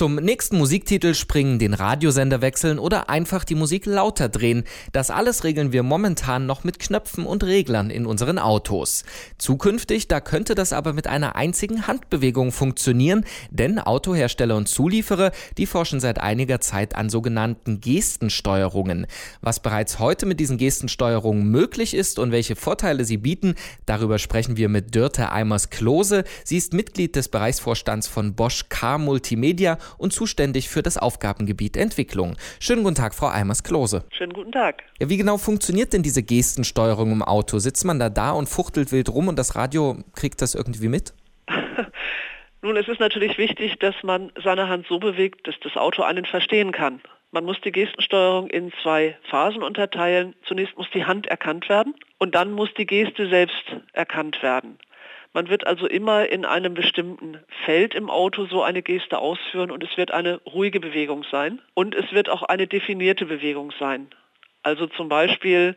Zum nächsten Musiktitel springen, den Radiosender wechseln oder einfach die Musik lauter drehen. Das alles regeln wir momentan noch mit Knöpfen und Reglern in unseren Autos. Zukünftig, da könnte das aber mit einer einzigen Handbewegung funktionieren, denn Autohersteller und Zulieferer, die forschen seit einiger Zeit an sogenannten Gestensteuerungen. Was bereits heute mit diesen Gestensteuerungen möglich ist und welche Vorteile sie bieten, darüber sprechen wir mit Dörte Eimers-Klose. Sie ist Mitglied des Bereichsvorstands von Bosch Car Multimedia und zuständig für das Aufgabengebiet Entwicklung. Schönen guten Tag, Frau Eimers-Klose. Schönen guten Tag. Ja, wie genau funktioniert denn diese Gestensteuerung im Auto? Sitzt man da da und fuchtelt wild rum und das Radio kriegt das irgendwie mit? Nun, es ist natürlich wichtig, dass man seine Hand so bewegt, dass das Auto einen verstehen kann. Man muss die Gestensteuerung in zwei Phasen unterteilen. Zunächst muss die Hand erkannt werden und dann muss die Geste selbst erkannt werden. Man wird also immer in einem bestimmten Feld im Auto so eine Geste ausführen und es wird eine ruhige Bewegung sein und es wird auch eine definierte Bewegung sein. Also zum Beispiel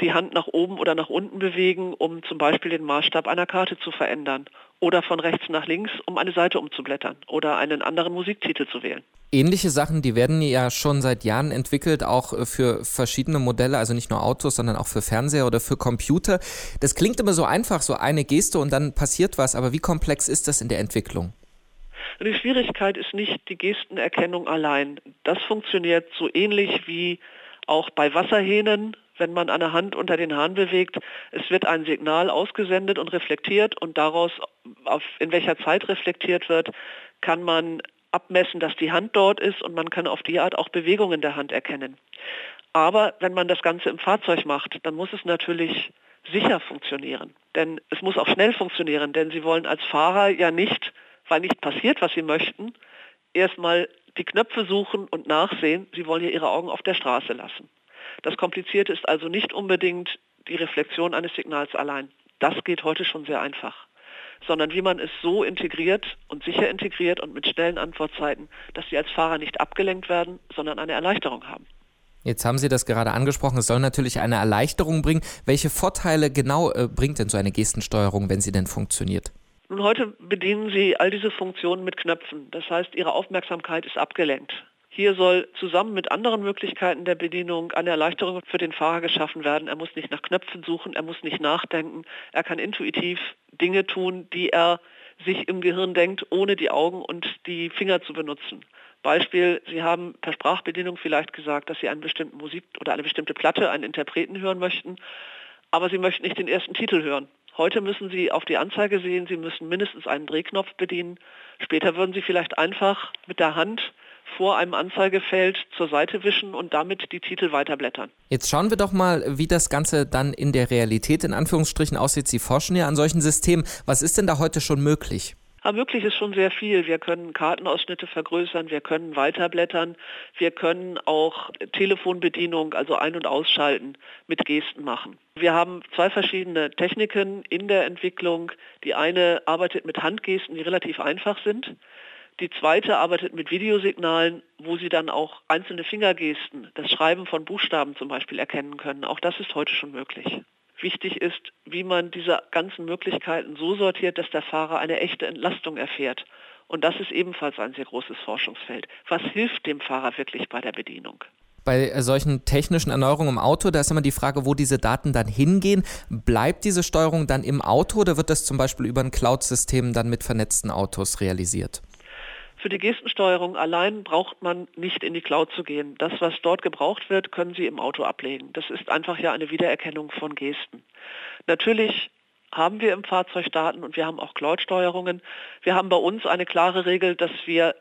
die Hand nach oben oder nach unten bewegen, um zum Beispiel den Maßstab einer Karte zu verändern oder von rechts nach links, um eine Seite umzublättern oder einen anderen Musiktitel zu wählen. Ähnliche Sachen, die werden ja schon seit Jahren entwickelt, auch äh, für verschiedene Modelle, also nicht nur Autos, sondern auch für Fernseher oder für Computer. Das klingt immer so einfach, so eine Geste und dann passiert was, aber wie komplex ist das in der Entwicklung? Die Schwierigkeit ist nicht die Gestenerkennung allein. Das funktioniert so ähnlich wie auch bei Wasserhähnen wenn man eine Hand unter den Hahn bewegt. Es wird ein Signal ausgesendet und reflektiert und daraus, auf, in welcher Zeit reflektiert wird, kann man abmessen, dass die Hand dort ist und man kann auf die Art auch Bewegungen der Hand erkennen. Aber wenn man das Ganze im Fahrzeug macht, dann muss es natürlich sicher funktionieren. Denn es muss auch schnell funktionieren, denn Sie wollen als Fahrer ja nicht, weil nicht passiert, was Sie möchten, erstmal die Knöpfe suchen und nachsehen. Sie wollen ja Ihre Augen auf der Straße lassen. Das Komplizierte ist also nicht unbedingt die Reflexion eines Signals allein. Das geht heute schon sehr einfach sondern wie man es so integriert und sicher integriert und mit schnellen Antwortzeiten, dass Sie als Fahrer nicht abgelenkt werden, sondern eine Erleichterung haben. Jetzt haben Sie das gerade angesprochen, es soll natürlich eine Erleichterung bringen. Welche Vorteile genau äh, bringt denn so eine Gestensteuerung, wenn sie denn funktioniert? Nun, heute bedienen Sie all diese Funktionen mit Knöpfen. Das heißt, Ihre Aufmerksamkeit ist abgelenkt. Hier soll zusammen mit anderen Möglichkeiten der Bedienung eine Erleichterung für den Fahrer geschaffen werden. Er muss nicht nach Knöpfen suchen, er muss nicht nachdenken, er kann intuitiv Dinge tun, die er sich im Gehirn denkt, ohne die Augen und die Finger zu benutzen. Beispiel, Sie haben per Sprachbedienung vielleicht gesagt, dass Sie eine bestimmte Musik oder eine bestimmte Platte, einen Interpreten hören möchten, aber Sie möchten nicht den ersten Titel hören. Heute müssen Sie auf die Anzeige sehen, Sie müssen mindestens einen Drehknopf bedienen. Später würden Sie vielleicht einfach mit der Hand vor einem Anzeigefeld zur Seite wischen und damit die Titel weiterblättern. Jetzt schauen wir doch mal, wie das Ganze dann in der Realität in Anführungsstrichen aussieht. Sie forschen ja an solchen Systemen. Was ist denn da heute schon möglich? Ja, möglich ist schon sehr viel. Wir können Kartenausschnitte vergrößern, wir können weiterblättern, wir können auch Telefonbedienung, also Ein- und Ausschalten mit Gesten machen. Wir haben zwei verschiedene Techniken in der Entwicklung. Die eine arbeitet mit Handgesten, die relativ einfach sind. Die zweite arbeitet mit Videosignalen, wo Sie dann auch einzelne Fingergesten, das Schreiben von Buchstaben zum Beispiel erkennen können. Auch das ist heute schon möglich. Wichtig ist, wie man diese ganzen Möglichkeiten so sortiert, dass der Fahrer eine echte Entlastung erfährt. Und das ist ebenfalls ein sehr großes Forschungsfeld. Was hilft dem Fahrer wirklich bei der Bedienung? Bei solchen technischen Erneuerungen im Auto, da ist immer die Frage, wo diese Daten dann hingehen. Bleibt diese Steuerung dann im Auto oder wird das zum Beispiel über ein Cloud-System dann mit vernetzten Autos realisiert? Für die Gestensteuerung allein braucht man nicht in die Cloud zu gehen. Das, was dort gebraucht wird, können Sie im Auto ablegen. Das ist einfach ja eine Wiedererkennung von Gesten. Natürlich haben wir im Fahrzeug Daten und wir haben auch Cloud-Steuerungen. Wir haben bei uns eine klare Regel, dass wir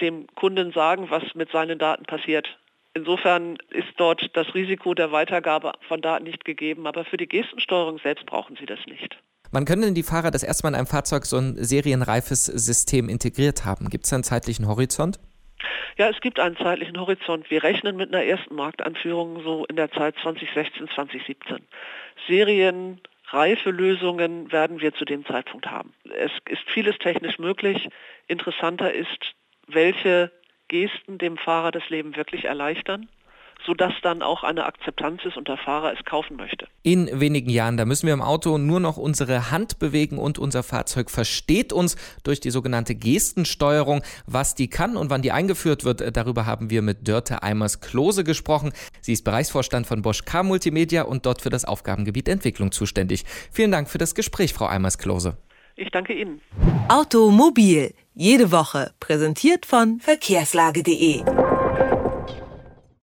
dem Kunden sagen, was mit seinen Daten passiert. Insofern ist dort das Risiko der Weitergabe von Daten nicht gegeben, aber für die Gestensteuerung selbst brauchen Sie das nicht. Wann können denn die Fahrer das erste Mal in einem Fahrzeug so ein serienreifes System integriert haben? Gibt es einen zeitlichen Horizont? Ja, es gibt einen zeitlichen Horizont. Wir rechnen mit einer ersten Marktanführung so in der Zeit 2016, 2017. Serienreife Lösungen werden wir zu dem Zeitpunkt haben. Es ist vieles technisch möglich. Interessanter ist, welche Gesten dem Fahrer das Leben wirklich erleichtern sodass dann auch eine Akzeptanz ist und der Fahrer es kaufen möchte. In wenigen Jahren, da müssen wir im Auto nur noch unsere Hand bewegen und unser Fahrzeug versteht uns durch die sogenannte Gestensteuerung. Was die kann und wann die eingeführt wird, darüber haben wir mit Dörte Eimers-Klose gesprochen. Sie ist Bereichsvorstand von Bosch Car Multimedia und dort für das Aufgabengebiet Entwicklung zuständig. Vielen Dank für das Gespräch, Frau Eimers-Klose. Ich danke Ihnen. Automobil, jede Woche, präsentiert von verkehrslage.de.